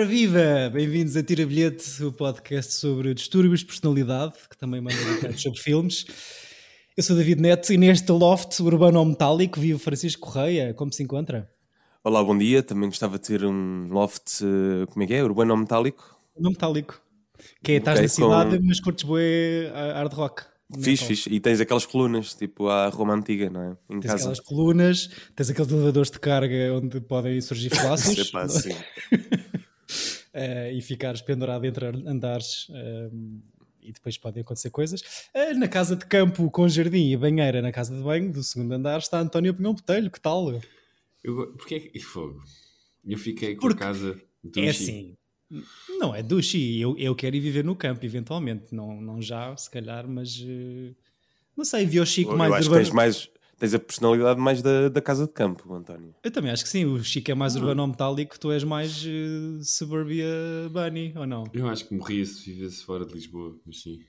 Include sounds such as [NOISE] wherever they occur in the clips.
Ora viva! Bem-vindos a Tira Bilhete, o podcast sobre distúrbios de personalidade, que também manda detalhes sobre filmes. Eu sou David Neto e neste loft urbano metálico vive Francisco Correia. Como se encontra? Olá, bom dia. Também gostava de ter um loft, eh, como é que é? Urbano metálico? Não metálico. Que é, estás okay, na cidade, com... mas curtes bué hard rock. Fixe, fixe. E tens aquelas colunas, tipo a Roma Antiga, não é? Em tens casa. aquelas colunas, tens aqueles elevadores de carga onde podem surgir [LAUGHS] flácidos. Epá, sim. [LAUGHS] uh, e ficares pendurado entre andares uh, e depois podem acontecer coisas. Uh, na casa de campo com jardim e banheira na casa de banho do segundo andar está António Pinhão Botelho, que tal? Eu, porque é e fogo? Eu fiquei com Porque a casa do É assim, não, é duche. Eu, eu quero ir viver no campo, eventualmente. Não, não já, se calhar, mas. Não sei, vi o Chico eu mais. Eu acho urbano... que tens, mais, tens a personalidade mais da, da casa de campo, António. Eu também acho que sim. O Chico é mais uhum. urbano metálico, tu és mais uh, suburbia bunny, ou não? Eu acho que morria se vivesse fora de Lisboa, mas sim.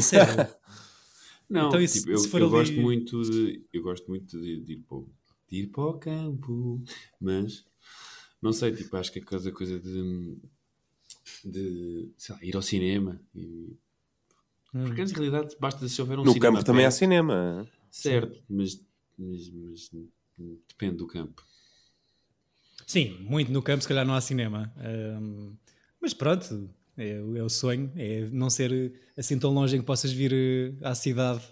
Sério? [LAUGHS] não, então, tipo, eu, eu ali... gosto muito de. Eu gosto muito de, de, ir para, de ir para o campo, mas não sei, tipo, acho que a coisa, coisa de de lá, ir ao cinema. E... Hum. Porque na realidade basta se houver um no cinema. No campo também há cinema. Certo, mas, mas, mas, depende do campo. Sim, muito no campo, se calhar não há cinema. Um, mas pronto, é, é, o sonho, é não ser assim tão longe em que possas vir eh, à cidade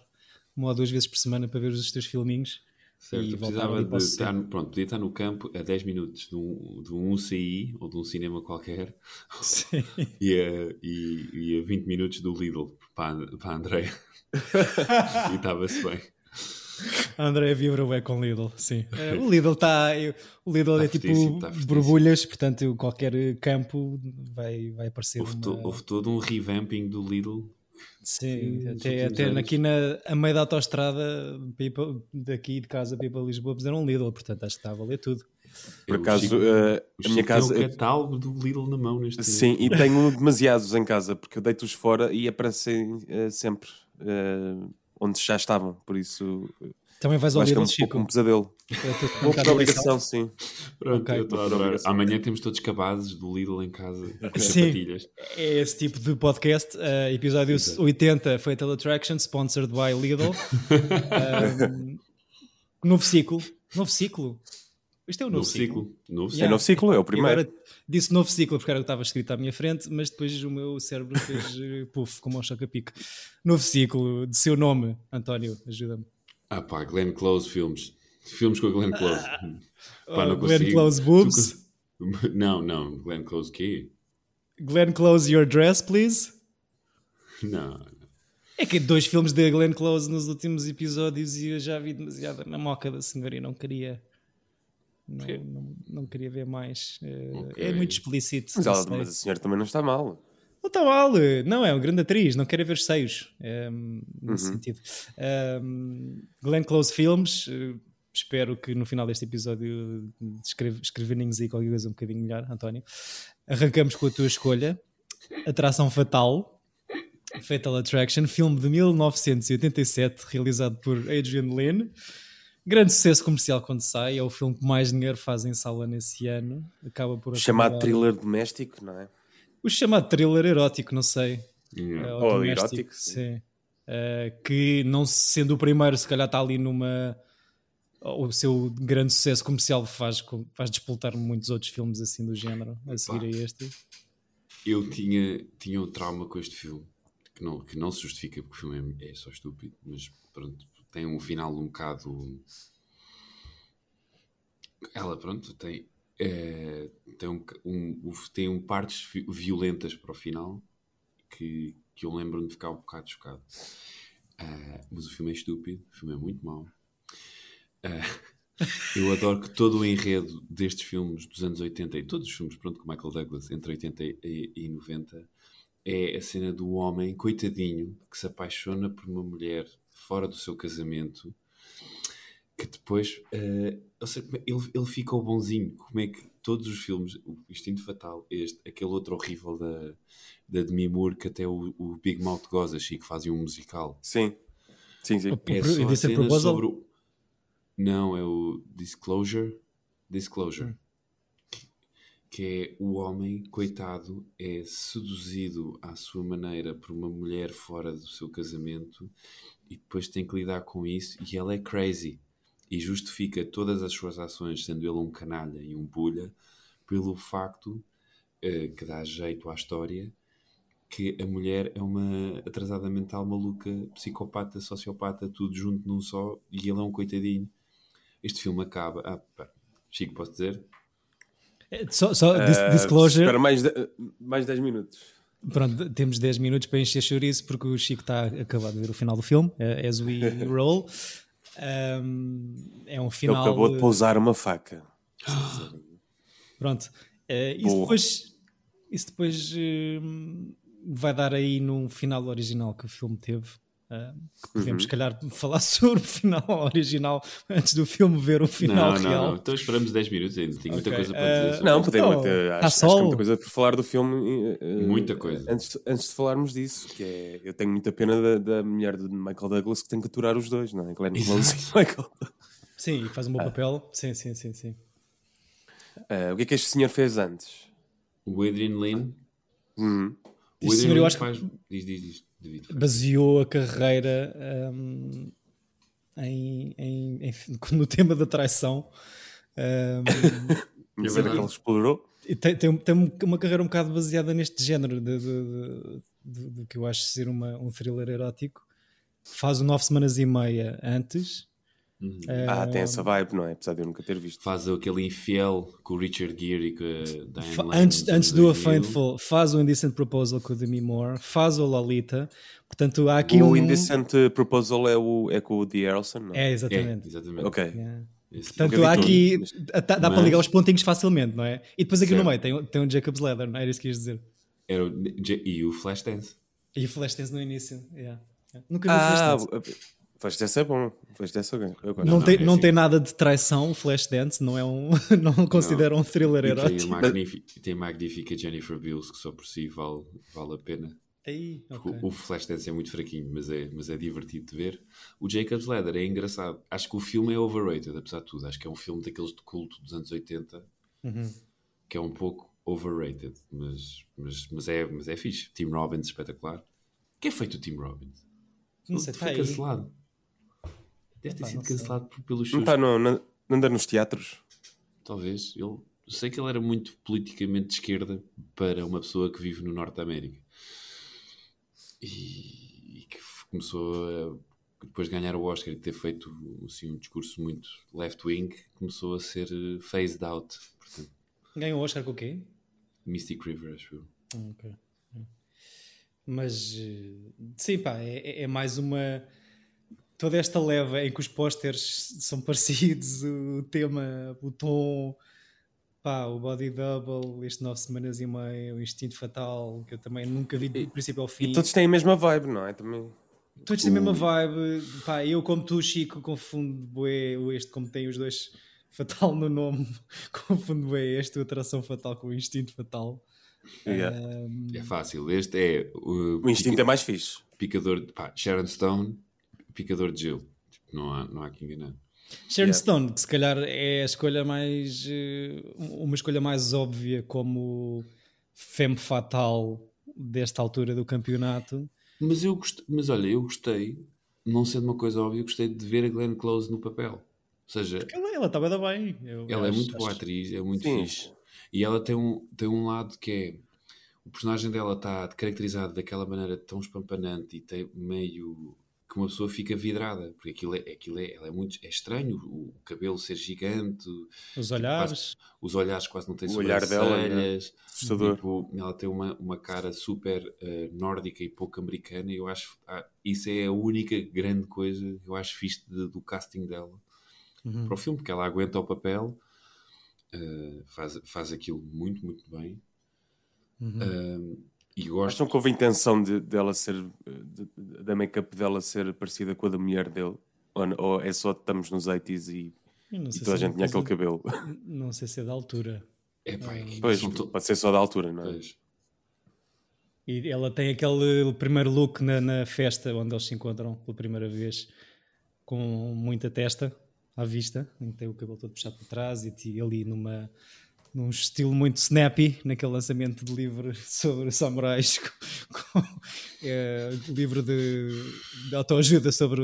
uma ou duas vezes por semana para ver os teus filminhos. Certo, eu precisava de estar, pronto, podia estar no campo a 10 minutos de um, de um UCI ou de um cinema qualquer [LAUGHS] e, a, e, e a 20 minutos do Lidl para, para a Andrea [LAUGHS] e estava-se bem. [LAUGHS] A Andrea vibra bem com [LAUGHS] o Lidl, sim. É, o Lidl está. O Lidl é tipo borbulhas, portanto, qualquer campo vai, vai aparecer. Houve, uma... to, houve todo um revamping do Lidl Sim, Sim até, até aqui na, a meio da autostrada daqui de casa para Lisboa puseram um Lidl, portanto acho que está a valer tudo. Por acaso, uh, a minha casa. Tem um catálogo do Lidl na mão neste Sim, momento. e [LAUGHS] tenho demasiados em casa, porque eu deito-os fora e aparecem uh, sempre uh, onde já estavam, por isso. Também vais ao Lidl, é um Chico? um pesadelo. Vou para a ligação, sim. Pronto, okay. eu a Amanhã temos todos cabazes do Lidl em casa [LAUGHS] sim. É esse tipo de podcast. Uh, episódio Exato. 80, Fatal Attraction, sponsored by Lidl. [LAUGHS] um, novo ciclo. Novo ciclo. Isto é o um novo, novo ciclo. ciclo. Novo yeah. É novo ciclo, é o primeiro. Agora, disse novo ciclo porque era o que estava escrito à minha frente, mas depois o meu cérebro fez [LAUGHS] eh, puff, como ao choca-pico. Novo ciclo, de seu nome, António, ajuda-me. Ah pá, Glenn Close Filmes. Filmes com a Glenn Close. Ah, [LAUGHS] pá, não Glenn Close Boobs? [LAUGHS] Não, não. Glenn Close quê? Glenn Close Your Dress, please? Não. É que dois filmes de Glenn Close nos últimos episódios e eu já vi demasiada na moca da senhora e não queria. Não, não, não, queria ver mais. Eh, okay. É muito explícito. Mas, ela, mas a senhora também não está mal. Não está mal, não, é uma grande atriz, não quero ver seios, é, nesse uhum. sentido. Um, Glenn Close Films, uh, espero que no final deste episódio escrevermos aí qualquer coisa um bocadinho melhor, António. Arrancamos com a tua escolha, Atração Fatal, Fatal Attraction, filme de 1987, realizado por Adrian Lynn. Grande sucesso comercial quando sai, é o filme que mais dinheiro faz em sala nesse ano. Acaba por Chamado thriller doméstico, não é? o chamado thriller erótico, não sei. Yeah. Uh, ou erótico. Sim. Uh, que não sendo o primeiro, se calhar está ali numa. O seu grande sucesso comercial faz, faz despoltar muitos outros filmes assim do género a seguir a este. Eu tinha, tinha um trauma com este filme que não, que não se justifica porque o filme é, é só estúpido, mas pronto, tem um final um bocado. Ela, pronto, tem é, tem, um, um, tem um partes violentas para o final que, que eu lembro-me de ficar um bocado chocado. Uh, mas o filme é estúpido, o filme é muito mau. Uh, [LAUGHS] eu adoro que todo o enredo destes filmes dos anos 80 e todos os filmes pronto, com Michael Douglas entre 80 e, e 90 é a cena do homem coitadinho que se apaixona por uma mulher fora do seu casamento que depois uh, eu sei, ele, ele ficou bonzinho. Como é que todos os filmes, o Instinto Fatal, este, aquele outro horrível da, da Demi Moore, que até o, o Big Mouth goza, que fazia um musical. Sim, sim, sim. É só a cena sobre o... Não, é o Disclosure. Disclosure. Hum. Que, é o homem, coitado, é seduzido à sua maneira por uma mulher fora do seu casamento e depois tem que lidar com isso e ela é crazy e justifica todas as suas ações, sendo ele um canalha e um bulha, pelo facto uh, que dá jeito à história que a mulher é uma atrasada mental maluca, psicopata, sociopata, tudo junto num só, e ele é um coitadinho. Este filme acaba. Ah, pá. Chico, posso dizer? É, só, só uh, disclosure. Espera mais, de, mais 10 minutos. Pronto, temos 10 minutos para encher chouriço porque o Chico está acabado de ver o final do filme, uh, As We [LAUGHS] Roll. Um, é um final. Ele acabou de pousar uma faca. [GASPS] Pronto. Uh, isso depois, isso depois uh, vai dar aí num final original que o filme teve. Uh, podemos, uhum. se calhar, [LAUGHS] falar sobre o final [LAUGHS] original antes do filme ver o final não, real. Não, não. Então esperamos 10 minutos ainda. Tenho okay. muita coisa para dizer. Uh, não, podemos. Então, até, acho, acho, que há muita coisa para falar do filme. Uh, muita coisa. Antes, antes de falarmos disso, que é. Eu tenho muita pena da, da mulher de Michael Douglas que tem que aturar os dois, não é? Glenn Close e [LAUGHS] Michael. Sim, e faz um bom papel. Sim, sim, sim. sim. o que é que este senhor fez antes? O Adrian Lynn. Uhum. O senhor, eu acho faz... diz, diz, diz, diz, baseou a carreira um, em, em, em, no tema da traição. Um, é que ele explorou? Tem, tem, tem, uma carreira um bocado baseada neste género de, de, de, de que eu acho ser uma, um thriller erótico. Faz o nove semanas e meia antes Uhum. Ah, tem essa vibe, não é? Apesar de eu nunca ter visto. Faz aquele infiel com o Richard Gere e com a Diane Antes, antes do A Faithful, faz o Indecent Proposal com o Demi Moore, faz o Lolita. Portanto, há aqui o um... O Indecent Proposal é, o, é com o The Errolson, não é? exatamente. É, exatamente. Ok. Yeah. Portanto, há aqui. Dá, dá mas... para ligar os pontinhos facilmente, não é? E depois aqui certo. no meio tem, tem um Jacob's Leather, não é? Era isso que ias dizer. Era o, e o Flashdance. E o Flashdance no início, yeah. Nunca vi ah, Flashdance. Flashdance é bom. Flashdance é bom. Não, tem, não tem nada de traição, Flashdance, não é um. [LAUGHS] não considera um thriller erótico. Tem a, magnífica, tem a magnífica Jennifer Bills, que só por si vale, vale a pena. Aí, okay. o, o Flashdance é muito fraquinho, mas é, mas é divertido de ver. O Jacob's Ladder é engraçado. Acho que o filme é overrated, apesar de tudo. Acho que é um filme daqueles de culto dos anos 80 uhum. que é um pouco overrated, mas, mas, mas, é, mas é fixe. Tim Robbins, espetacular. O que é feito o Tim Robbins? Não sei, foi tá cancelado. Deve ter sido cancelado sei. pelos Não está não, não anda nos teatros? Talvez. Eu sei que ele era muito politicamente de esquerda para uma pessoa que vive no Norte da América. E, e que começou a depois de ganhar o Oscar e ter feito assim, um discurso muito left-wing, começou a ser eh, phased out. Portanto, Ganhou o Oscar com o quê? Mystic River, acho eu. Ah, ok. Mas, eh, sim, pá, é, é mais uma toda esta leva em que os pósteres são [LAUGHS] parecidos, o tema, o tom, pá, o body double, este nove semanas e meia, o instinto fatal, que eu também nunca vi do princípio ao fim. E todos têm a mesma vibe, não é? Também. Todos têm a mesma vibe, pá, eu como tu, Chico, confundo bué este como tem os dois fatal no nome, [LAUGHS] confundo bué este, o atração fatal com o instinto fatal. Yeah. Um... É fácil, este é o, o instinto pica... é mais fixe. Picador, pá, Sharon Stone picador de gelo. Tipo, não, há, não há que enganar. Sharon yeah. Stone, que se calhar é a escolha mais. Eh, uma escolha mais óbvia como femme fatal desta altura do campeonato. Mas eu gostei, mas olha, eu gostei, não sendo uma coisa óbvia, gostei de ver a Glenn Close no papel. Ou seja, Porque ela estava bem. Eu ela é acho, é muito boa acho... atriz, é muito Sim. fixe. E ela tem um, tem um lado que é o personagem dela está caracterizado daquela maneira tão espampanante e tem meio que uma pessoa fica vidrada, porque aquilo é, aquilo é, é muito é estranho, o, cabelo ser gigante, os olhares, quase, os olhares quase não têm o olhar dela, né? tipo, ela tem uma, uma cara super uh, nórdica e pouco americana, e eu acho ah, isso é a única grande coisa que eu acho fixe de, do casting dela uhum. para o filme, porque ela aguenta o papel, uh, faz, faz aquilo muito, muito bem. Uhum. Uh, e gosto... Acham que houve intenção de, dela ser, de, da make-up dela ser parecida com a da mulher dele? Ou, ou é só estamos nos 80s e, e toda a gente tinha aquele cabelo? Não sei se é da altura. É, pá, é pois, pode ser só da altura, não é? Pois. E ela tem aquele primeiro look na, na, festa onde eles se encontram pela primeira vez, com muita testa à vista, em que tem o cabelo todo puxado para trás e ali numa num estilo muito snappy, naquele lançamento de livro [LAUGHS] sobre samurais, com, com é, livro de, de autoajuda sobre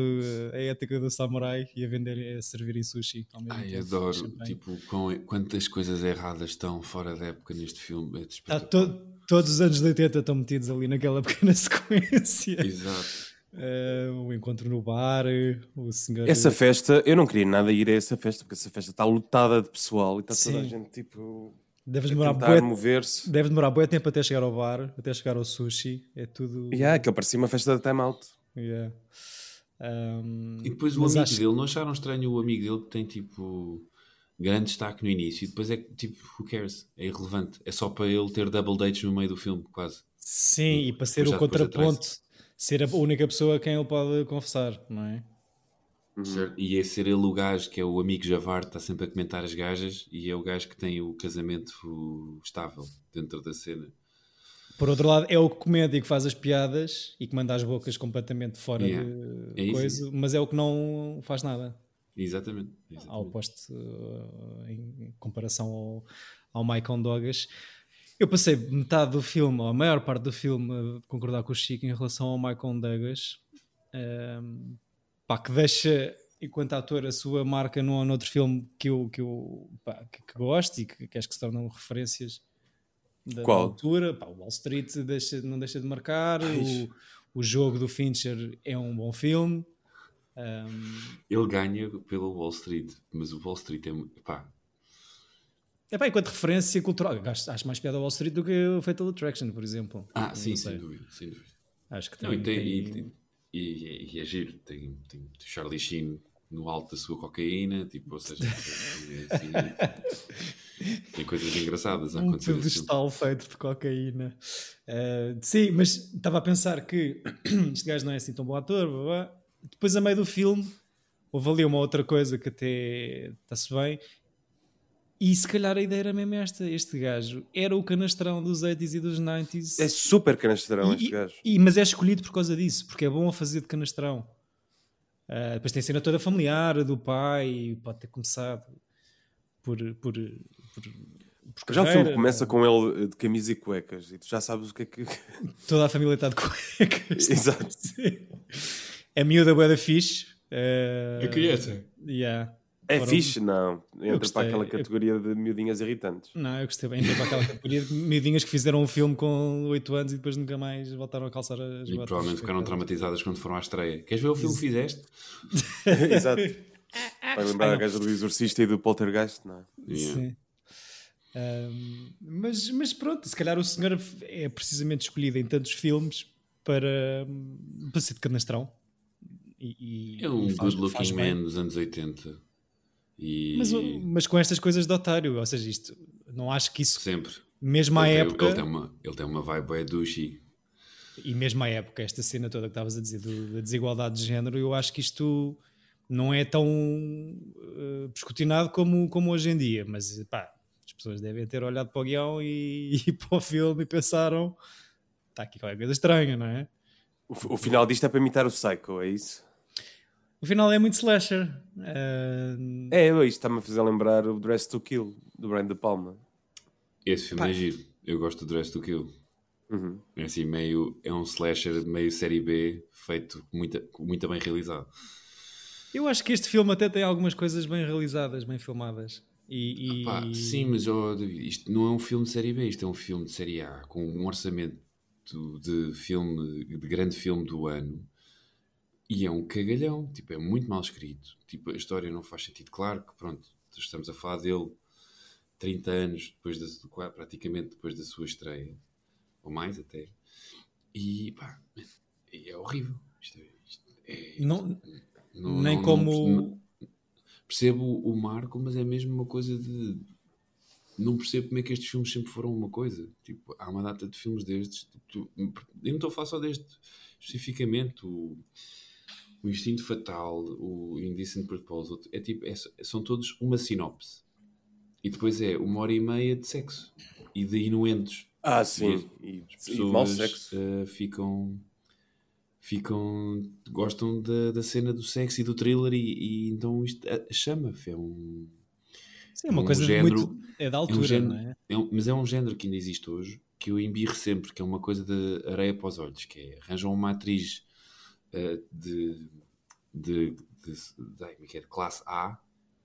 a ética do samurai e a vender, a servir em sushi. Ai, tempo, adoro, tipo, com, quantas coisas erradas estão fora da época neste filme. É Está to, todos os anos de 80 estão metidos ali naquela [LAUGHS] pequena sequência. Exato. Uh, o encontro no bar, o senhor. Essa festa, eu não queria nada ir a essa festa, porque essa festa está lotada de pessoal e está Sim. toda a gente tipo. Deve demorar bué, mover-se. Deve demorar bem tempo até chegar ao bar, até chegar ao sushi. É tudo. Yeah, que parecia uma festa de time out. Yeah. Um, e depois o amigo acho... dele, não acharam estranho o amigo dele que tem tipo grande destaque no início e depois é tipo, who cares? É irrelevante. É só para ele ter double dates no meio do filme, quase. Sim, e, e para ser o contraponto ser a única pessoa a quem ele pode confessar, não é? Uhum. E é ser ele o gajo que é o amigo Javar, está sempre a comentar as gajas e é o gajo que tem o casamento estável dentro da cena. Por outro lado, é o comédia que faz as piadas e que manda as bocas completamente fora yeah. de é coisa, mas é o que não faz nada. Exatamente. exatamente. Ao oposto, uh, em comparação ao, ao Michael Douglas. Eu passei metade do filme, ou a maior parte do filme, a concordar com o Chico em relação ao Michael Douglas, um, pá, que deixa, enquanto ator, a sua marca num ou noutro filme que eu, que, eu pá, que, que, gosto e que, que acho que se tornam referências da, Qual? altura. Pá, o Wall Street deixa, não deixa de marcar, o, o jogo do Fincher é um bom filme. Um... Ele ganha pelo Wall Street, mas o Wall Street é. Pá, é bem, enquanto referência cultural, acho, acho mais piada Wall Street do que o Fatal Attraction, por exemplo. Ah, sim, sem dúvida, sem dúvida. Acho que tem. Não, e, tem, tem... E, e, e, é giro, tem, tem Charlie Sheen no alto da sua cocaína, tipo, ou seja, [LAUGHS] assim, tem coisas engraçadas a acontecer. Um pedestal feito de cocaína. Uh, sim, mas estava a pensar que [CLEARS THROAT] este gajo não é assim tão bom ator, blá, blá. depois a meio do filme houve ali uma outra coisa que até está-se bem, e se calhar a ideia era mesmo esta: este gajo era o canastrão dos 80s e dos 90s. É super canastrão e, este gajo. E, mas é escolhido por causa disso, porque é bom a fazer de canastrão. Uh, depois tem a cena toda familiar do pai, pode ter começado por. por, por, por já o filme começa com ele de camisa e cuecas e tu já sabes o que é que. [LAUGHS] Toda a família está de cuecas. Exato. [LAUGHS] É miúda boa da fixe. Uh, a criança. Yeah. É Foram... fixe, não. Entra para aquela categoria eu... de miudinhas irritantes. Não, eu gostei bem. Entra para aquela categoria de miudinhas que fizeram um filme com 8 anos e depois nunca mais voltaram a calçar as E provavelmente ficaram traumatizadas quando foram à estreia. Queres ver o filme que fizeste? [LAUGHS] Exato. Vai lembrar ah, a gaja do Exorcista e do Poltergeist, não é? Yeah. Sim. Um, mas, mas pronto, se calhar o senhor é precisamente escolhido em tantos filmes para, para ser de canastrão. E, e, é um good looking man dos anos 80. E... Mas, mas com estas coisas de otário, ou seja, isto, não acho que isso. Sempre. Mesmo à ele época. Tem, ele, tem uma, ele tem uma vibe é douchey. E mesmo à época, esta cena toda que estavas a dizer do, da desigualdade de género, eu acho que isto não é tão uh, pescotinado como, como hoje em dia. Mas pá, as pessoas devem ter olhado para o guião e, [LAUGHS] e para o filme e pensaram: está aqui qualquer coisa estranha, não é? O, o final disto é para imitar o Psycho, é isso? O final é muito slasher. Uh... É, isto está-me a fazer lembrar o Dress to Kill, do Brian De Palma. Esse filme Pá. é giro. Eu gosto do Dress to Kill. Uhum. É assim, meio, é um slasher meio série B, feito muito, muito bem realizado. Eu acho que este filme até tem algumas coisas bem realizadas, bem filmadas. E, e... sim, mas oh, isto não é um filme de série B, isto é um filme de série A, com um orçamento de filme, de grande filme do ano e é um cagalhão, tipo, é muito mal escrito. Tipo, a história não faz sentido. Claro que, pronto, estamos a falar dele 30 anos depois, da, praticamente depois da sua estreia, ou mais até. E, pá, é horrível. Isto é, isto é, não, não, nem não, como. Percebo o Marco, mas é mesmo uma coisa de. Não percebo como é que estes filmes sempre foram uma coisa. Tipo, há uma data de filmes destes. Tipo, eu não estou a falar só deste especificamente. O, o Instinto Fatal, o Indecent Proposal, é tipo, é, são todos uma sinopse. E depois é uma hora e meia de sexo e de inuendos. Ah, sim. E, as pessoas uh, ficam ficam gostam da, da cena do sexo e do thriller e, e então isto chama é um Sim, é uma um coisa género, muito. É da altura, é um género, não é? é um, mas é um género que ainda existe hoje que eu embirro sempre, que é uma coisa de areia para os olhos, que é arranjam uma atriz de, de, de, de, é de classe A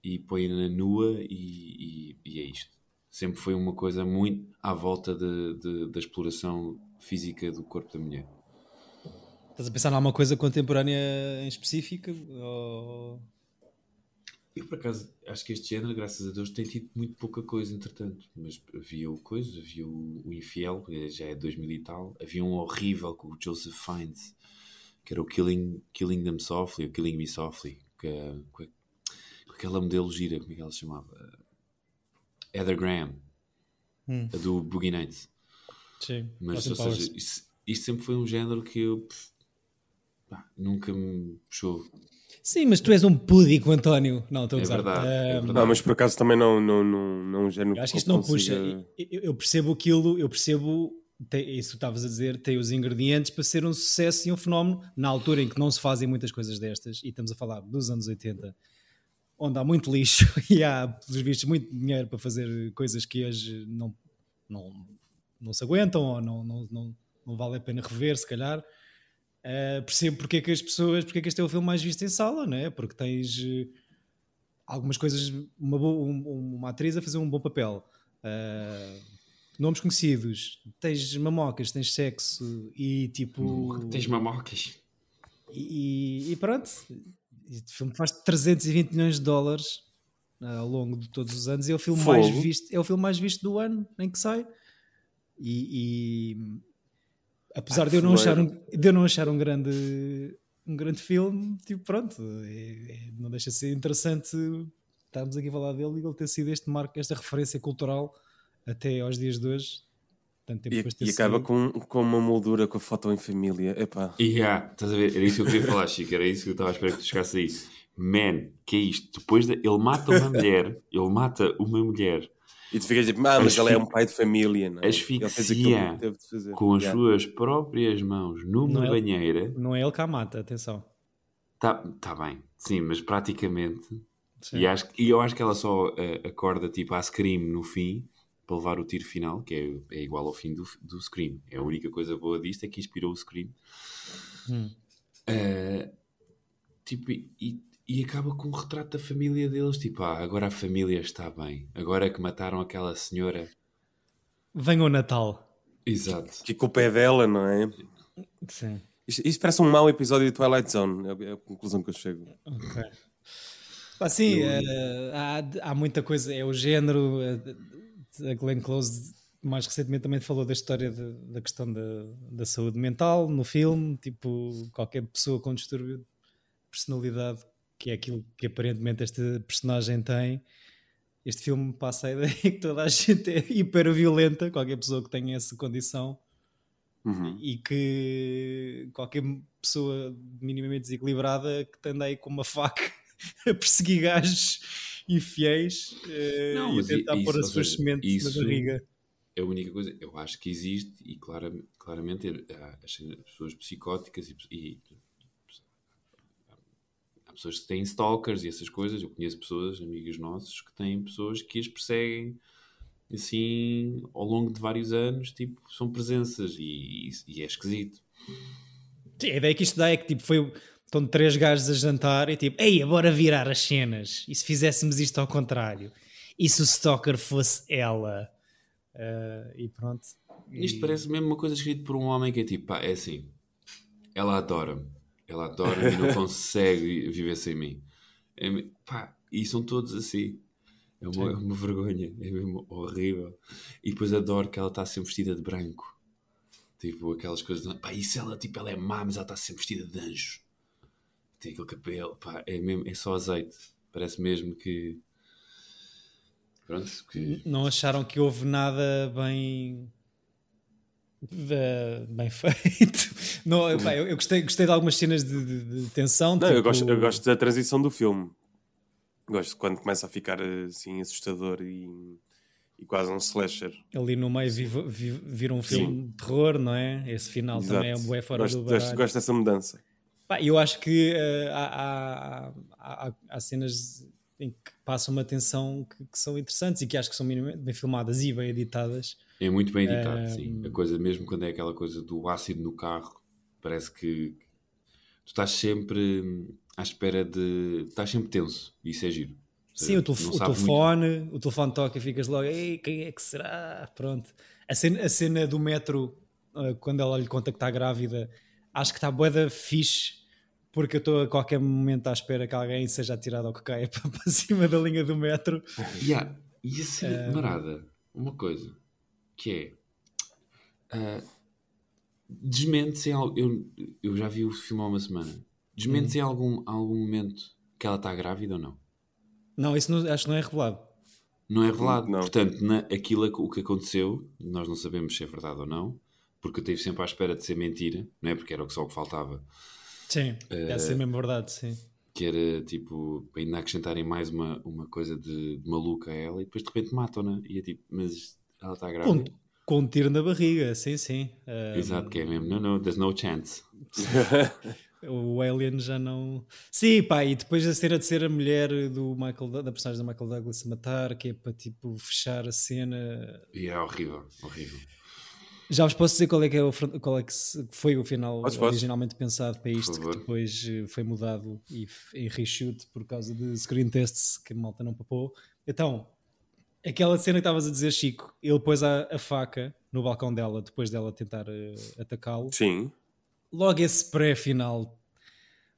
e põe-na nua e, é isto. Sempre foi uma coisa muito à volta da exploração física do corpo da mulher. Estás a pensar em alguma coisa contemporânea em específico? Eu, por acaso, acho que este género, graças a Deus, tem tido muito pouca coisa, entretanto. Mas havia o coisa, havia o, o Infiel, já é 2000 e tal. Havia um horrível com o Joseph Fiennes, que era o Killing, Killing Them Softly, o Killing Me Softly, que, com, com aquela modelo gira, como é que ela se chamava? Heather Graham, hum. a do Boogie Nights. Sim, mas, ou seja, isto, isto, sempre foi um género que eu pff, pá, nunca me puxou Sim, mas tu és um pudico, António. Não, estou a é verdade, é verdade. Não, mas por acaso também não, não, não, não género. Eu acho que isto não consiga... puxa. Eu, eu, percebo aquilo, eu percebo tem, isso que estavas a dizer, tem os ingredientes para ser um sucesso e um fenómeno na altura em que não se fazem muitas coisas destas, e estamos a falar dos anos 80, onde há muito lixo [LAUGHS] e há, pelos vistos, muito dinheiro para fazer coisas que hoje não, não, não se aguentam ou não, não, não, não vale a pena rever, se calhar. Uh, percebo porque é que as pessoas, porque é que este é o filme mais visto em sala, não é? Porque tens uh, algumas coisas, uma, boa, um, uma atriz a fazer um bom papel, uh, nomes conhecidos, tens mamocas, tens sexo e tipo. Tens mamocas. E, e pronto, o filme faz 320 milhões de dólares ao longo de todos os anos. É o filme Fogo. mais visto, é o filme mais visto do ano em que sai. E, e apesar ah, de, eu não achar um, de eu não achar um grande um grande filme, tipo, pronto, é, é, não deixa de ser interessante estarmos aqui a falar dele e ele ter sido este marco, esta referência cultural até aos dias de hoje. Tanto tempo e, e acaba com, com uma moldura com a foto em família. Epá. E yeah, estás a ver? Era isso que eu queria falar, Chico, era isso que eu estava a esperar que tu chegasse aí. Man, que é isto? Depois de, ele mata uma mulher, ele mata uma mulher e tu ficas tipo, ah, mas ele é um pai de família, não é? Asfixia com as yeah. suas próprias mãos numa não é banheira. É, não é ele que a mata, atenção. Tá, tá bem, sim, mas praticamente. E, acho, e eu acho que ela só uh, acorda tipo a Scream no fim para levar o tiro final, que é, é igual ao fim do, do Scream. É a única coisa boa disto é que inspirou o Scream. Hum. Uh, tipo, e, e acaba com um retrato da família deles. Tipo, ah, agora a família está bem. Agora que mataram aquela senhora. Venha o Natal. Exato. Que culpa é dela, não é? Sim. Isto, isto, parece um mau episódio de Twilight Zone. É a conclusão que eu chego. Ok. Ah, sim, eu... uh, há, há muita coisa. É o género. Uh, a Glenn Close mais recentemente também falou da história de, da questão da, da saúde mental no filme. Tipo, qualquer pessoa com distúrbio de personalidade que é aquilo que aparentemente esta personagem tem, este filme passa a ideia que toda a gente é hiper violenta, qualquer pessoa que tenha essa condição, uhum. e que qualquer pessoa minimamente desequilibrada que anda aí com uma faca [LAUGHS] a perseguir gajos infiéis uh, Não, e a tentar isso, pôr as suas sementes na barriga. É a única coisa, eu acho que existe, e claramente, claramente há as pessoas psicóticas e, e pessoas que têm stalkers e essas coisas. Eu conheço pessoas, amigos nossos, que têm pessoas que as perseguem assim ao longo de vários anos, tipo, são presenças e, e, e é esquisito. Sim, a ideia que isto dá é que tipo, foi, estão três gajos a jantar e tipo, ei, bora virar as cenas. E se fizéssemos isto ao contrário? E se o stalker fosse ela? Uh, e pronto. Isto parece mesmo uma coisa escrita por um homem que é tipo, pá, é assim, ela adora-me ela adora e não [LAUGHS] consegue viver sem mim. É, pá, e são todos assim. É uma, é uma, vergonha, é mesmo horrível. E depois adoro que ela está sempre vestida de branco. Tipo, aquelas coisas. Pá, isso ela, tipo, ela é má, mas ela está sempre vestida de anjo. Tem aquele cabelo, pá, é, mesmo, é só azeite. Parece mesmo que. Pronto. Que... Não acharam que houve nada bem bem [LAUGHS] feito. Não, eu, eu, gostei, gostei de algumas cenas de, de, de tensão. Não, tipo... eu, gosto, eu gosto da transição do filme. Gosto quando começa a ficar assim assustador e, e quase um slasher. Ali no meio vira vi, um filme Sim. de terror, não é? Esse final Exato. também é um bué fora gosto, do baralho. Gosto dessa mudança. Eu acho que uh, há, há, há, há, cenas em que passam uma atenção que, que, são interessantes e que acho que são bem filmadas e bem editadas. É muito bem editado, um... sim. A coisa, mesmo quando é aquela coisa do ácido no carro, parece que tu estás sempre à espera de. estás sempre tenso. Isso é giro. Sim, o, telef o telefone, muito... o telefone toca e ficas logo, ei, quem é que será? Pronto. A cena, a cena do metro, uh, quando ela lhe conta que está grávida, acho que está boeda fixe, porque eu estou a qualquer momento à espera que alguém seja atirado ou que caia para, cima da linha do metro. Yeah. E a cena uh... marada, uma coisa, que é. Uh, desmente-se eu, eu já vi o filme há uma semana. Desmente-se hum. em algum, algum momento que ela está grávida ou não? Não, isso não, acho que não é revelado. Não é revelado. Não. Portanto, na, aquilo o que aconteceu, nós não sabemos se é verdade ou não, porque eu estive sempre à espera de ser mentira, não é? Porque era só o que faltava. Sim, uh, é ser mesmo verdade, sim. Que era tipo, ainda acrescentarem mais uma, uma coisa de, de maluca a ela e depois de repente matam-na. E é tipo, mas ela está grávida. Com, com um tiro na barriga, sim, sim. Uh, Exato, que é mesmo, não, não, there's no chance. [LAUGHS] o Alien já não. Sim, pá, e depois a cena de ser a mulher do Michael, da personagem do Michael Douglas a matar, que é para tipo fechar a cena. E é horrível, horrível. Já vos posso dizer qual é que, é o, qual é que foi o final podes, originalmente podes. pensado para isto, que depois eh, foi mudado e em reshoot por causa de screen tests que a malta não papou. Então, aquela cena que estavas a dizer, Chico, ele pôs a, a, faca no balcão dela depois dela tentar uh, atacá-lo. Sim logo esse pré-final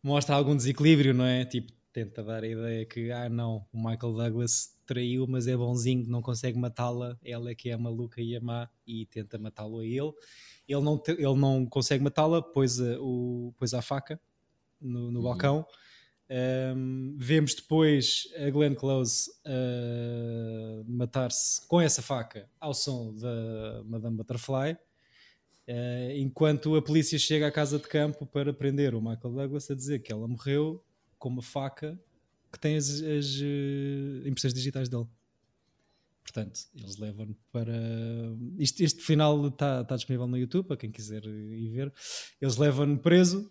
mostra algum desequilíbrio, não é? Tipo, tenta dar a ideia que, ah, não, o Michael Douglas traiu, mas é bonzinho, não consegue matá-la, ela é que é a maluca e a má e tenta matá-lo a ele. Ele não, te, ele não consegue matá-la, pôs a, o, pôs a faca no, no uhum. balcão. Um, vemos depois a Glenn Close uh, matar-se com essa faca ao som da Madame Butterfly. Uh, enquanto a polícia chega à casa de campo para prender o Michael Douglas a dizer que ela morreu com uma faca que tem as, as uh, impressões digitais dele. Portanto, eles levam para. Isto, este final está tá disponível no YouTube para quem quiser ir ver. Eles levam-no preso.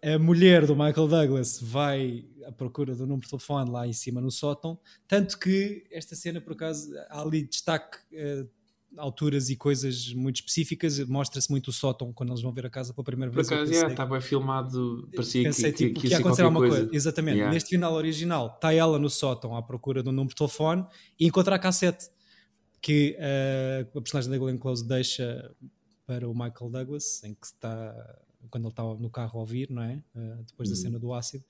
A mulher do Michael Douglas vai à procura do número de telefone lá em cima no sótão. Tanto que esta cena, por acaso, há ali destaque. Uh, alturas e coisas muito específicas. Mostra-se muito o sótão quando eles vão ver a casa pela primeira vez. Por acaso, yeah, está bem filmado, parecia pensei, que, tipo, que, que, ia acontecer alguma coisa. coisa. Exatamente. Yeah. Neste final original, está ela no sótão à procura do número de telefone e encontra a cassete que uh, a personagem da Glenn Close deixa para o Michael Douglas, em que está quando ele estava no carro a ouvir, não é? Uh, depois da uhum. cena do ácido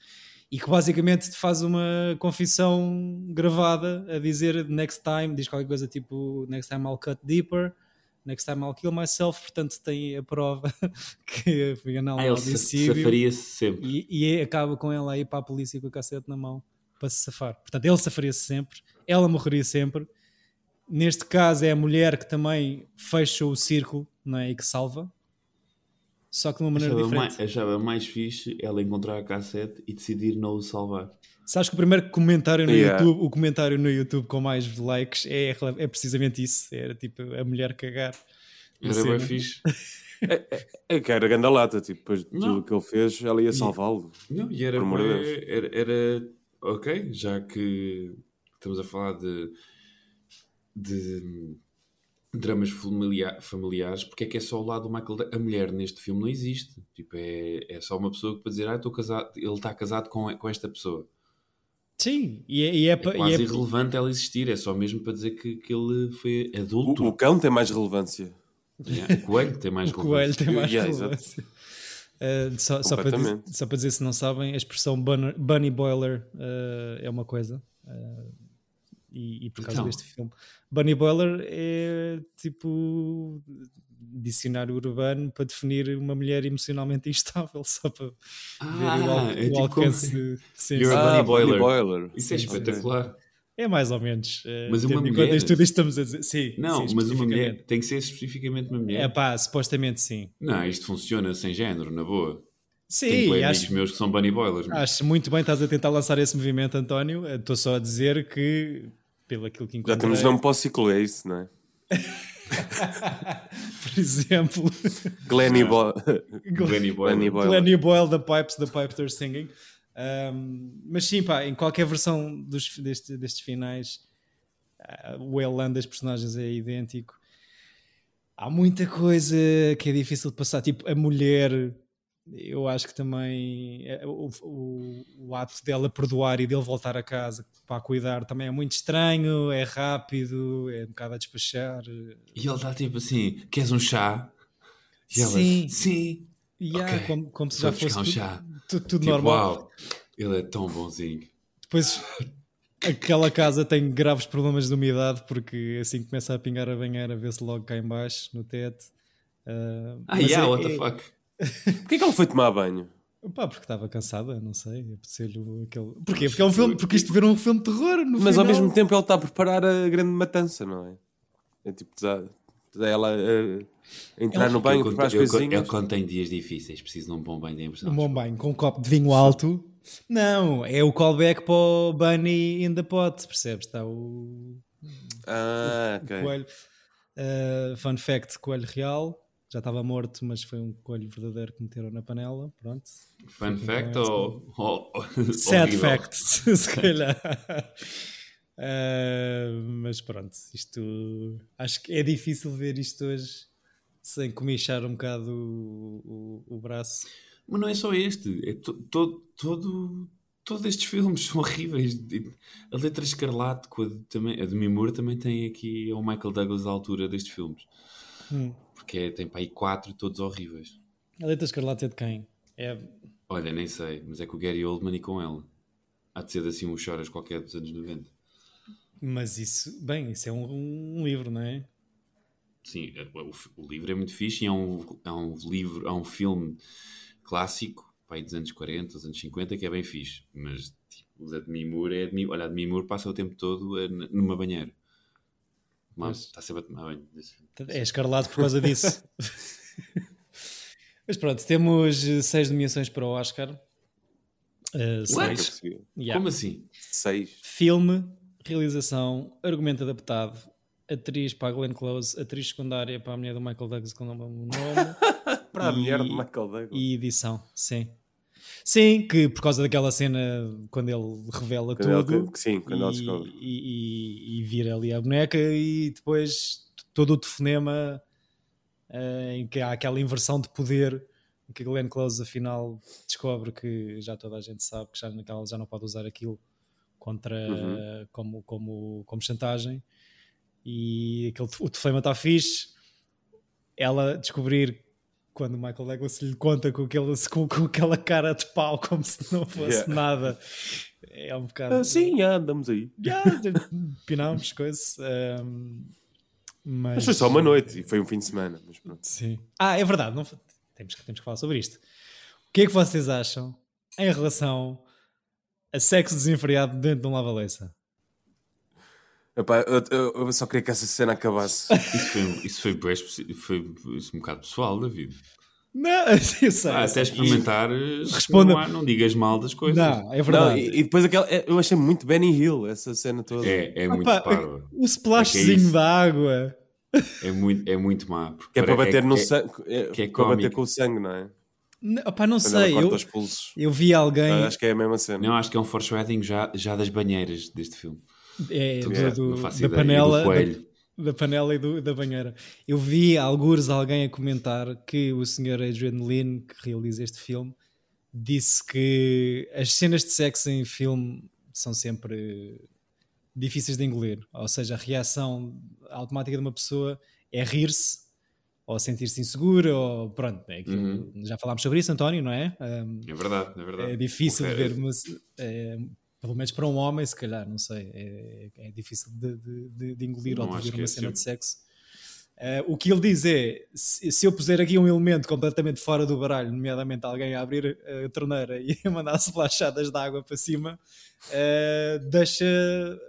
e que basicamente te faz uma confissão gravada a dizer next time, diz qualquer coisa tipo next time I'll cut deeper, next time I'll kill myself, portanto tem a prova [LAUGHS] que foi anal ah, safaria-se sempre. E, e acaba com ela aí para a polícia com o cassete na mão para se safar. Portanto, ele safaria-se sempre, ela morreria sempre. Neste caso é a mulher que também fecha o círculo não é? e que salva, só que de uma maneira achava diferente. Mais, achava mais fixe ela encontrar a cassete e decidir não o salvar. Sabes que o primeiro comentário no yeah. YouTube, o comentário no YouTube com mais likes é, é precisamente isso. Era tipo a mulher cagar. Era bem fixe. [LAUGHS] é, é, é que era grande lata, tipo, depois de tudo o que ele fez, ela ia salvá-lo. Não, e era, era, era, ok, já que estamos a falar de, de dramas familiar, familiares, porque é que é só o lado do Michael A mulher neste filme não existe. Tipo, é, é só uma pessoa que para dizer, ah, estou casado, ele está casado com, com esta pessoa. Sim, e é, e é, é quase é... irrelevante ela existir, é só mesmo para dizer que, que ele foi adulto. O, o cão tem mais relevância. Yeah, o coelho tem mais [LAUGHS] o relevância. coelho tem mais yeah, relevância. Uh, só, só, para dizer, só para dizer se não sabem, a expressão bunny, bunny boiler uh, é uma coisa. Uh, e, e por causa então. deste filme. Bunny Boiler é tipo dicionário urbano para definir uma mulher emocionalmente [LAUGHS] instável, só para ah, ver o, al é tipo alcance. Como... [LAUGHS] Sim, You're a bunny boiler. boiler. Isso é espetacular. É mais ou menos. Eh, mas uma mulher. Isto tudo estamos a dizer. Sim, não, sim, mas uma mulher tem que ser especificamente uma mulher. É pá, supostamente sim. Não, isto funciona sem género, na boa. Sim, Tenho acho, amigos meus que são bunny boilers. Acho muito bem, estás a tentar lançar esse movimento, António. Estou só a dizer que pelo aquilo que encontrei. Já temos nome para o ciclo, é isso, não é? [LAUGHS] Por exemplo, Glenny, Bo [LAUGHS] Glenny Boyle. Glenny Boyle. Glenny Boyle, The Pipes, The Pipes They're Singing. Um, mas sim, pá, em qualquer versão dos, deste, destes finais, uh, o Elan das personagens é idêntico. Há muita coisa que é difícil de passar, tipo a mulher. Eu acho que também é, o, o, o ato dela perdoar e dele voltar a casa para cuidar também é muito estranho, é rápido, é um bocado a despachar. E ele está tipo assim: queres um chá? E ela, sim. Sim. Yeah, okay. como, como se já fosse um chá. tudo, tudo tipo, normal. Uau, ele é tão bonzinho. Depois aquela casa tem graves problemas de umidade porque assim que começa a pingar a banheira vê-se logo cá em baixo no teto. Uh, ah, yeah, é, what the fuck? Porquê que ela foi tomar banho? Pá, porque estava cansada, não sei. Aquele... Porquê? Porque é um filme, porque isto ver um filme de terror. Mas final... ao mesmo tempo ele está a preparar a grande matança, não é? É tipo, ela uh, entrar no banho, preparar as coisinhas. Quando tem dias difíceis, precisa de um bom banho de impressão. Um bom banho, com um copo de vinho alto. Não, é o callback para o Bunny in the Pot, percebes? Está o. Ah, o, ok. O coelho. Uh, fun fact: coelho real. Já estava morto, mas foi um coelho verdadeiro que meteram na panela. Pronto. Fun fact ou, ou, Sad fact, [LAUGHS] se calhar. Uh, mas pronto, isto acho que é difícil ver isto hoje sem comichar um bocado o, o, o braço. Mas não é só este, é to, to, todo, todos estes filmes são horríveis. A letra escarlate, com a, também, a Demi Moore também tem aqui o Michael Douglas à altura destes filmes. Hum. Porque é, tem para aí quatro todos horríveis. A letra escarlate é de quem? É... Olha, nem sei, mas é com o Gary Oldman e com ela. Há de ser assim um choras qualquer dos anos 90. Mas isso, bem, isso é um, um livro, não é? Sim, é, o, o, livro é muito fixe e é um, é um livro, é um filme clássico, pai dos anos 40, dos anos 50, que é bem fixe. Mas tipo, o da Demi Moore é Demi, olha, a Demi Moore passa o tempo todo numa banheira. Mas está sempre a tomar banho. É escarlado por causa disso. [LAUGHS] Mas pronto, temos seis nomeações para o Oscar. Uh, seis. Yeah. Como assim? Seis. Filme, realização, argumento adaptado, atriz para a Glenn Close, atriz secundária para a mulher do Michael Douglas, com o nome. [LAUGHS] para a mulher do Michael Douglas. E edição, sim. Sim, que por causa daquela cena quando ele revela quando tudo. Ele, sim, quando e, ele e, e, e, vira ali a boneca e depois todo o telefonema uh, em que há aquela inversão de poder em que a Glenn Close afinal descobre que já toda a gente sabe que já, naquela, já não pode usar aquilo contra uhum. como, como, como chantagem e aquele, o telefonema está fixe ela descobrir quando o Michael Douglas lhe conta com, aquele, com, com, aquela cara de pau como se não fosse yeah. nada é um bocado ah, sim, já andamos aí já, pinámos coisas um, mas... mas foi só uma noite e foi um fim de semana mas pronto. sim. ah é verdade não, temos, temos que falar sobre isto o que é que vocês acham em relação a sexo desenfreado dentro de um lava-leça. Epá, eu, eu, eu, só queria que essa cena acabasse. [LAUGHS] Isso foi, isso foi, foi, foi, um bocado pessoal, David. Não, [LAUGHS] eu sei. Ah, até experimentar, Responda... não, não, digas mal das coisas. Não, é verdade. Não, e, e, depois aquela, é, eu achei muito Benny Hill essa cena toda. É, é muito Opa, O splashzinho é da água. É muito, é muito má. Que é para bater é, no sangue. É, é para bater com o sangue, não é? Não, opa, não sei, eu, eu vi alguém. Ah, acho que é a mesma cena. Não, acho que é um foreshadowing já, já das banheiras deste filme. É, do, do, da panela. Da, da, panela e do, da banheira. Eu vi alguns alguém a comentar que o senhor Adrian Lynn, que realiza este filme, disse que as cenas de sexo em filme são sempre difíceis de engolir. Ou seja, a reação automática de uma pessoa é rir-se ou sentir-se inseguro, ou pronto, é uhum. já falámos sobre isso, António, não é? Um, é verdade, é verdade. É difícil de ver, mas é, pelo menos para um homem, se calhar, não sei, é, é difícil de, de, de engolir não, ou de ver uma é cena de sexo. Uh, o que ele diz é: se, se, eu puser aqui um elemento completamente fora do baralho, nomeadamente alguém a abrir a torneira e a [LAUGHS] mandar splachadas de água para cima, uh, deixa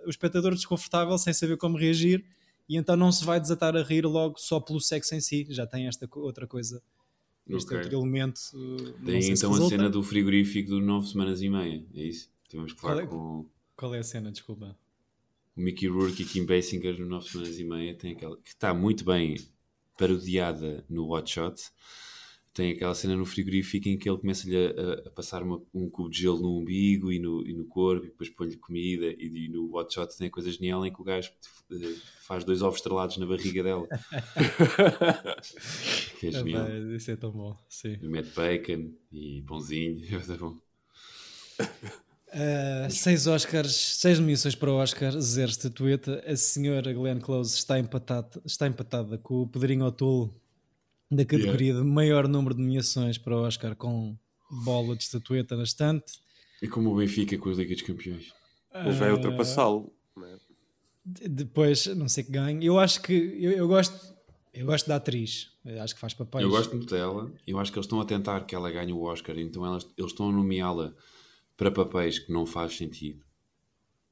o espectador desconfortável sem saber como reagir e então não se vai desatar a rir logo só pelo sexo em si, já tem esta outra coisa, este okay. outro elemento. Tem então a cena do frigorífico do 9 semanas e meia, é isso? Tivemos que falar qual é, com. Qual é a cena, desculpa? O Mickey Rourke e Kim Basinger no 9 semanas e meia tem aquela que está muito bem parodiada no Watch Shot. tem aquela cena no frigorífico em que ele começa-lhe a, a, passar uma, um cubo de gelo no umbigo e no, e no corpo, e depois põe-lhe comida, e, e, no Hot Shot tem a coisa genial em que o gajo eh, faz dois ovos estrelados na barriga dela. [LAUGHS] que é genial. Isso é tão bom, sim. E mete bacon e pãozinho, é [LAUGHS] bom. [LAUGHS] Uh, seis Oscars, seis nomeações para o Oscar, zero estatueta. A senhora Glenn Close está empatada, está empatada com o Pedrinho O'Toole da categoria yeah. de maior número de nomeações para o Oscar com bola de estatueta na estante. E como o Benfica com a Liga dos Campeões. Ele vai ultrapassá-lo. É? Depois, não sei que ganhe. Eu acho que eu, eu, gosto. Eu gosto da atriz, eu acho que faz papéis. Eu gosto muito dela. Eu acho que eles estão a tentar que ela ganhe o Oscar, então elas, eles estão a nomeá-la para papéis que não faz sentido.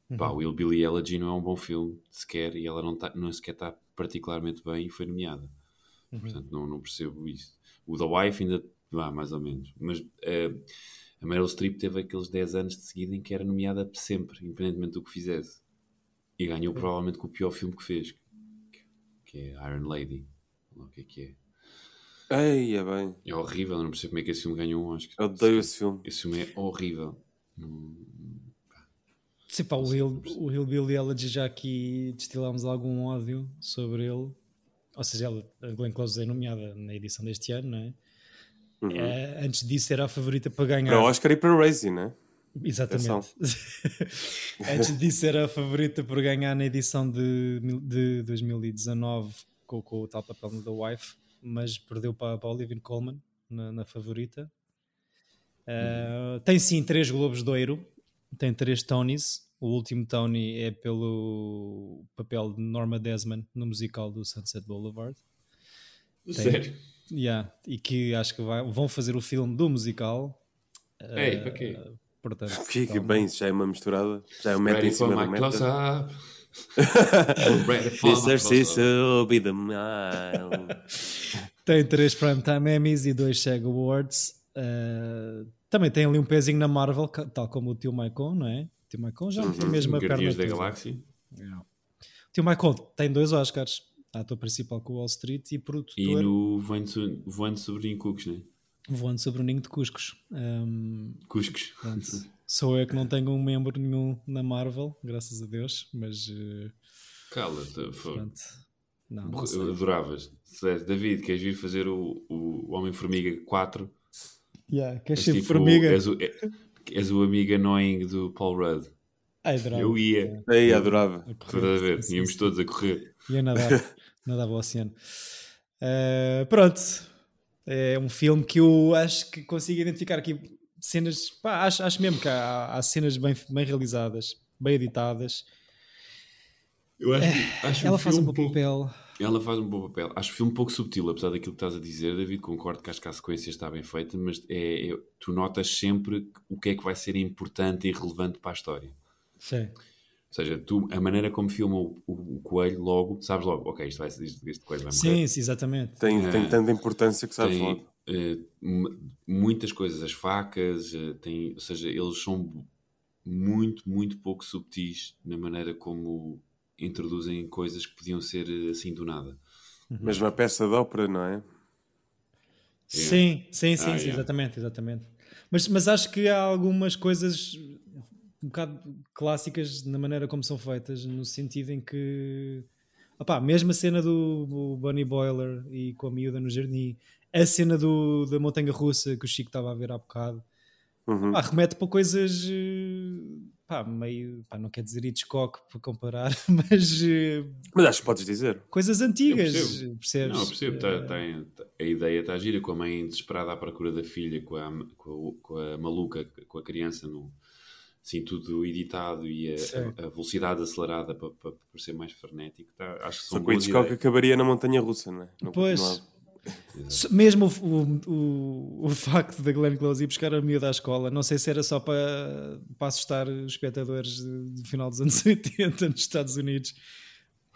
Uhum. Pá, o Billy Elegy não é um bom filme sequer e ela não, tá, não sequer está particularmente bem e foi nomeada. Uhum. Portanto, não, não percebo isso. O The Wife ainda vá, mais ou menos. Mas uh, a Meryl Streep teve aqueles 10 anos de seguida em que era nomeada sempre, independentemente do que fizesse. E ganhou uhum. provavelmente com o pior filme que fez, que é Iron Lady. O que é que é? Ei, é bem. É horrível, não percebo como é que esse filme ganhou um Oscar. Eu odeio esse filme. Esse filme é horrível. Sim, pá, o, Hill, o Hillbilly Elegy já aqui destilámos algum ódio sobre ele ou seja, ela, a Glenn Close é nomeada na edição deste ano, não é? Uhum. é antes disso era a favorita para ganhar. Para o Oscar e para o Razzie, não é? Exatamente. [LAUGHS] antes disso era a [LAUGHS] favorita por ganhar na edição de, de 2019 com, com o tal papel da Wife, mas perdeu para, para Olivia Colman na, na favorita. Uh, uhum. Tem sim três Globos de Ouro, tem três Tonys, o último Tony é pelo papel de Norma Desmond no musical do Sunset Boulevard. Sério? yeah, e que acho que vai, vão fazer o filme do musical. Ei, uh, para quê? Portanto, Fique bem, isso já é uma misturada. Já é um meta em cima da meta. Exercício [LAUGHS] be the mile. Tem três Primetime Emmys e dois SAG Awards. Uh, também tem ali um pezinho na Marvel, tal como o tio Michael, não é? tio Michael já uhum. tem mesmo a perna. da Galáxia. Yeah. O tio Michael tem dois Oscars. Ator principal com Wall Street e produtor. E no Voando, voando sobre Ninho Cucos, não é? Voando sobre o Ninho de Cuscos. Um, Cuscos. Pronto. [LAUGHS] Sou eu que não tenho um membro nenhum na Marvel, graças a Deus, mas. Uh, Cala-te, não, não Adoravas. David, queres vir fazer o, o Homem-Formiga 4? Yeah, queres ser tipo, formiga? És o, é, és o amigo annoying do Paul Rudd. Ai, eu ia. Aí, adorava. Estás a ver? Íamos todos a correr. Ia nadar, [LAUGHS] nadava ao oceano. Uh, pronto. É um filme que eu acho que consigo identificar aqui cenas. Pá, acho, acho mesmo que há, há cenas bem, bem realizadas, bem editadas. Eu acho, é, acho ela faz um bom papel. Ela faz um bom papel. Acho o filme um pouco subtil, apesar daquilo que estás a dizer, David. Concordo que acho que a sequência está bem feita, mas é, é, tu notas sempre o que é que vai ser importante e relevante para a história. Sim. Ou seja, tu, a maneira como filma o, o, o coelho, logo, sabes logo, ok, isto vai ser este, este coelho vai morrer. Sim, sim, exatamente. Tem, tem tanta importância que sabes tem, logo. Uh, muitas coisas, as facas, uh, tem, ou seja, eles são muito, muito pouco subtis na maneira como introduzem coisas que podiam ser eh, assim do nada. Uhum. Mas uma peça de ópera, não é? Sim, sim, sim, ah, sim exatamente, exatamente. Mas, mas acho que há algumas coisas um bocado clássicas na maneira como são feitas, no sentido em que opá, mesmo a cena do Bunny Boiler e com a miúda no jardim, a cena do, da montanha russa que o Chico estava a ver há bocado, uhum. opá, remete para coisas eh, pá, meio, pá, não quer dizer Hitchcock para comparar, [LAUGHS] mas. Eh, mas acho que podes dizer. Coisas antigas, percebo. percebes? Não, percebo, tá, tá, a ideia está gira, com a mãe desesperada à procura da filha, com a, com a, com a maluca, com a criança no. Assim, tudo editado e a, a, velocidade acelerada para, para, para, ser mais frenético. Tá, acho que são Só que o Hitchcock acabaria na montanha russa, não é? Não pois, continuava. Mesmo o, o, o, facto da Glenn Close ir buscar a miúda à escola, não sei se era só para, para assustar os espectadores do final dos anos [LAUGHS] 80 nos Estados Unidos,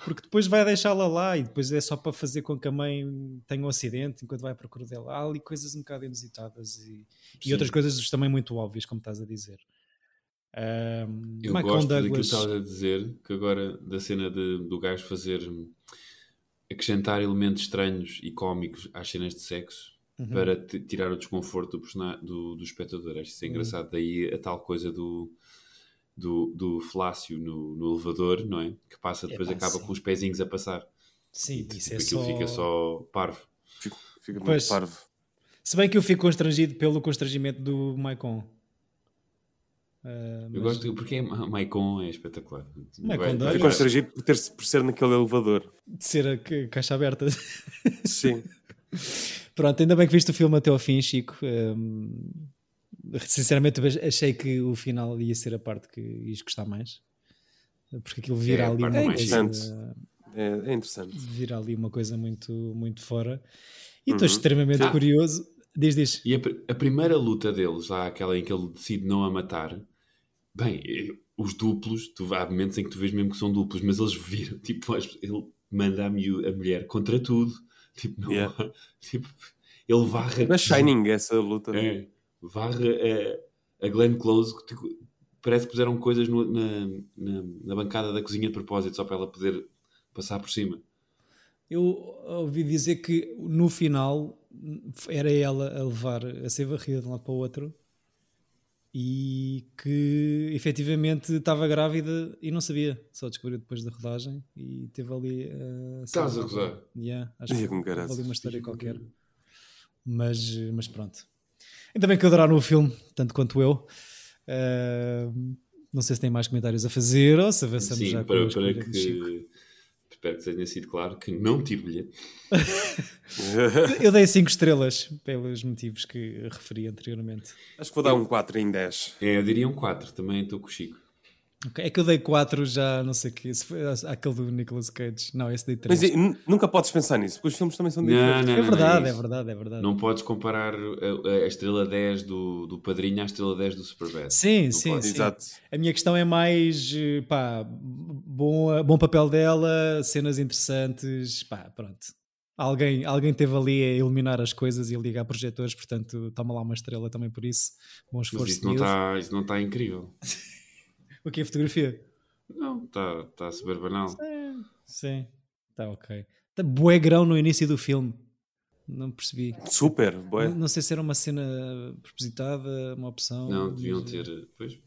porque depois vai deixá-la lá e depois é só para fazer com que a mãe tenha um acidente enquanto vai à procura dela. Há ali coisas um bocado inusitadas e, e outras coisas também muito óbvias, como estás a dizer. Um, Eu Michael gosto Douglas... daquilo que estavas a dizer, que agora da cena de, do gajo fazer acrescentar elementos estranhos e cómicos às cenas de sexo uhum. para tirar o desconforto do, do, do espectador. Acho isso é uhum. engraçado. Daí a tal coisa do, do, do Flácio no, no elevador, não é? Que passa depois, acaba sim. com os pezinhos a passar. Sim, e, isso é aquilo só... fica só parvo. Fica, fica muito parvo. Se bem que eu fico constrangido pelo constrangimento do Maicon. Uh, mas... Eu gosto porque Maicon é espetacular. Maicon Fico constrangido por, ter, por ser naquele elevador. De ser a caixa aberta. [LAUGHS] Sim. Pronto, ainda bem que viste o filme até ao fim, Chico. Um, sinceramente, achei que o final ia ser a parte que ias gostar mais. Porque aquilo vira é, ali uma coisa. É, é, interessante. Vira ali uma coisa muito, muito fora. E estou uhum. extremamente ah. curioso. Diz, diz. E a, a, primeira luta deles, lá aquela em que ele decide não a matar, bem, eh, os duplos, tu, há momentos em que tu vês mesmo que são duplos, mas eles viram, [LAUGHS] tipo, ele manda a, a mulher contra tudo, tipo, não yeah. [LAUGHS] tipo, ele varra. Na Shining, essa luta. É, varra a, a Glenn Close, que tipo, parece que puseram coisas no, na, na, na, bancada da cozinha de propósito, só para ela poder passar por cima. Eu ouvi dizer que no final era ela a levar, a ser varrida de um lado para o outro e que efetivamente estava grávida e não sabia, só descobriu depois da rodagem e teve ali. Uh, Estás a gozar? Yeah, acho que teve ali uma história qualquer. Mas, mas pronto. Ainda bem que adoraram o filme, tanto quanto eu. Uh, não sei se tem mais comentários a fazer ou se avançamos Sim, já para, com para que Espero que tenha sido claro que não tive bilhete. [LAUGHS] eu dei 5 estrelas pelos motivos que referi anteriormente. Acho que vou dar um 4 em 10. É, eu diria um 4, também estou com o Chico. Okay. É que eu dei 4 já, não sei o que. Se foi aquele do Nicolas Cage. Não, esse dei 3. Mas nunca podes pensar nisso, porque os filmes também são diferentes. Não, não, é, verdade, não é, é, verdade, é verdade. Não podes comparar a, a estrela 10 do, do Padrinho à estrela 10 do Superbad. Sim, não sim, sim. Exato. A minha questão é mais, pá, bom, bom papel dela, cenas interessantes, pá, pronto. Alguém, alguém teve ali a iluminar as coisas e a ligar projetores, portanto, toma lá uma estrela também por isso. Bom esforço. Mas isso não, está, isso não está incrível. [LAUGHS] O que é fotografia? Não, está tá super banal. Sim, sim. Está ok. Está bué grão no início do filme. Não percebi. Super, bué. Não, não, sei se era uma cena propositada, uma opção. Não, deviam mas... ter. Pois.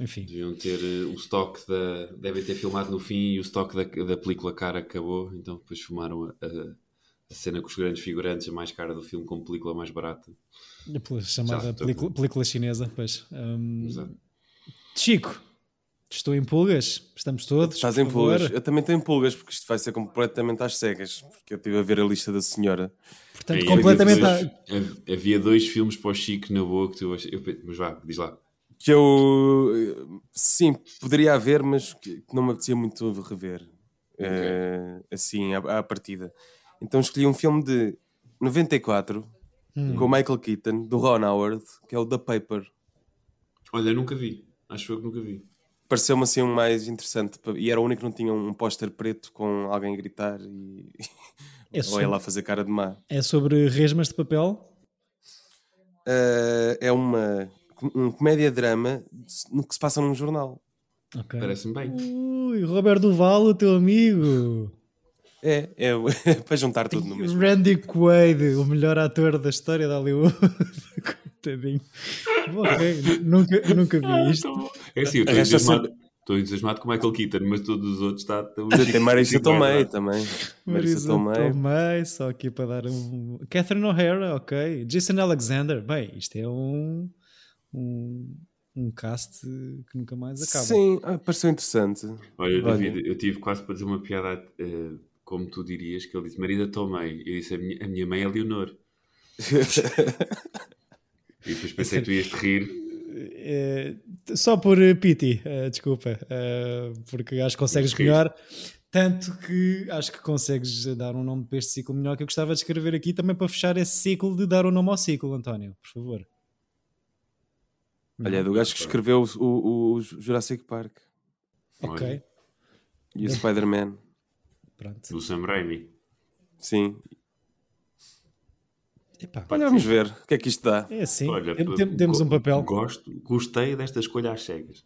Enfim. Deviam ter eh, o stock da. Devem ter filmado no fim e o stock da, da película cara acabou, então depois filmaram a, a, a cena com os grandes figurantes, a mais cara do filme, com película mais barata. Chamada película, película, chinesa, pois. Um, Exato. Chico, estou em pulgas? Estamos todos? Estás em pulgas? Eu também estou em pulgas, porque isto vai ser completamente às cegas, porque eu estive a ver a lista da senhora. Portanto, completamente. Havia dois, havia dois filmes para o Chico na boa que tu. Eu, mas vá, diz lá. Que eu. Sim, poderia haver, mas que não me apetecia muito rever. Okay. Uh, assim, à, à, partida. Então escolhi um filme de 94 hum. com Michael Keaton, do Ron Howard, que é o The Paper. Olha, nunca vi. Acho eu que nunca vi. Pareceu-me assim um mais interessante e era o único que não tinha um póster preto com alguém a gritar e é [LAUGHS] sobre... ou ela a fazer cara de má. É sobre resmas de papel? Uh, é uma um comédia-drama no que se passa num jornal. Okay. Parece-me bem. Ui, Roberto Duval, o teu amigo. É, é, [LAUGHS] é para juntar tudo no mesmo. Randy Quaid, o melhor ator da história de Hollywood. [LAUGHS] Coitadinho. nunca, nunca vi ah, isto. É assim, eu estou entusiasmado, estou entusiasmado com Michael Keaton, mas todos os outros está. Tem Marisa Tomei também. Marisa Tomei, só aqui para dar um. Catherine O'Hara, ok. Jason Alexander, bem, isto é um. um um cast que nunca mais acaba. Sim, ah, pareceu interessante. Olha, David, eu tive quase para dizer uma piada uh, como tu dirias, que ele disse Marida Tomei. Eu disse a minha, a minha mãe é Leonor. [LAUGHS] e depois pensei que tu ias te rir. É, só por pity, uh, desculpa, uh, porque acho que consegues melhor. Tanto que acho que consegues dar um nome para este ciclo melhor que eu gostava de escrever aqui também para fechar esse ciclo de dar o um nome ao ciclo, António, por favor. Olha, é do gajo que escreveu o, o, o Jurassic Park. Ok. E o Spider-Man. Pronto. Do Sam Raimi. Sim. Epá, Olha, vamos ver o que é que isto dá. É assim, Olha, temos um papel. Gosto, gostei desta escolha às cegas.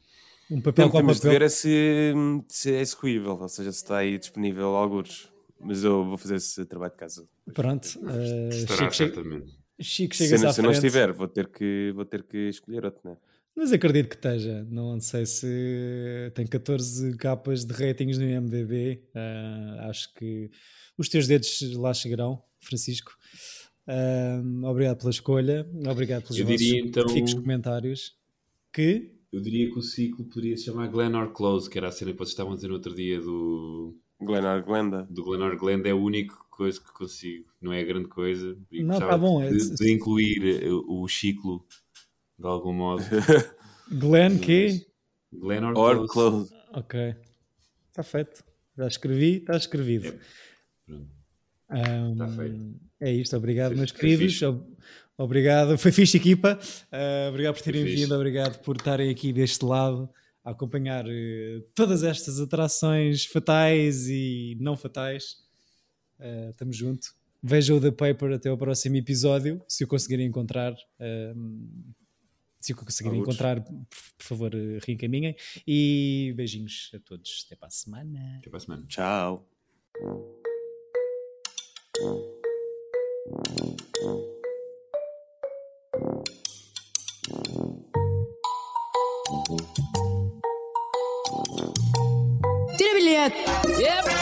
Um papel Tem, temos papel? de ver é se, se é execuível, ou seja, se está aí disponível alguns. mas eu vou fazer esse trabalho de casa. Pronto. Uh, Estará Chico, certamente. Chico, chega se, se não estiver, vou ter que, vou ter que escolher outro, né? Mas acredito que esteja. Não sei se tem 14 capas de ratings no IMDb. Uh, acho que os teus dedos lá chegarão, Francisco. Obrigado pela escolha. Obrigado pelos Eu diria, então, comentários. Que? Eu diria que o ciclo poderia se chamar Glenor Close, que era a cena que vocês estavam a dizer no outro dia do. Glenor Glenda. Do Glenor Glenda é a única coisa que consigo. Não é grande coisa. E não, tá bom. De, é... de incluir o, o ciclo de algum modo. [LAUGHS] Glenn que? Glenn or, or close. close. Ok. Está feito. Já escrevi, está escrevido. É. Um, está feito. É isto, obrigado, meus queridos. Obrigado, foi fixe, equipa. Uh, obrigado por terem vindo, obrigado por estarem aqui deste lado a acompanhar uh, todas estas atrações fatais e não fatais. Uh, estamos junto. Vejam o The Paper até ao próximo episódio, se o conseguirem encontrar. Se o conseguirem encontrar, por, por favor, reencaminhem. E beijinhos a todos. Até para a semana. Até para a semana. Tchau. Tira bilhete! Epa!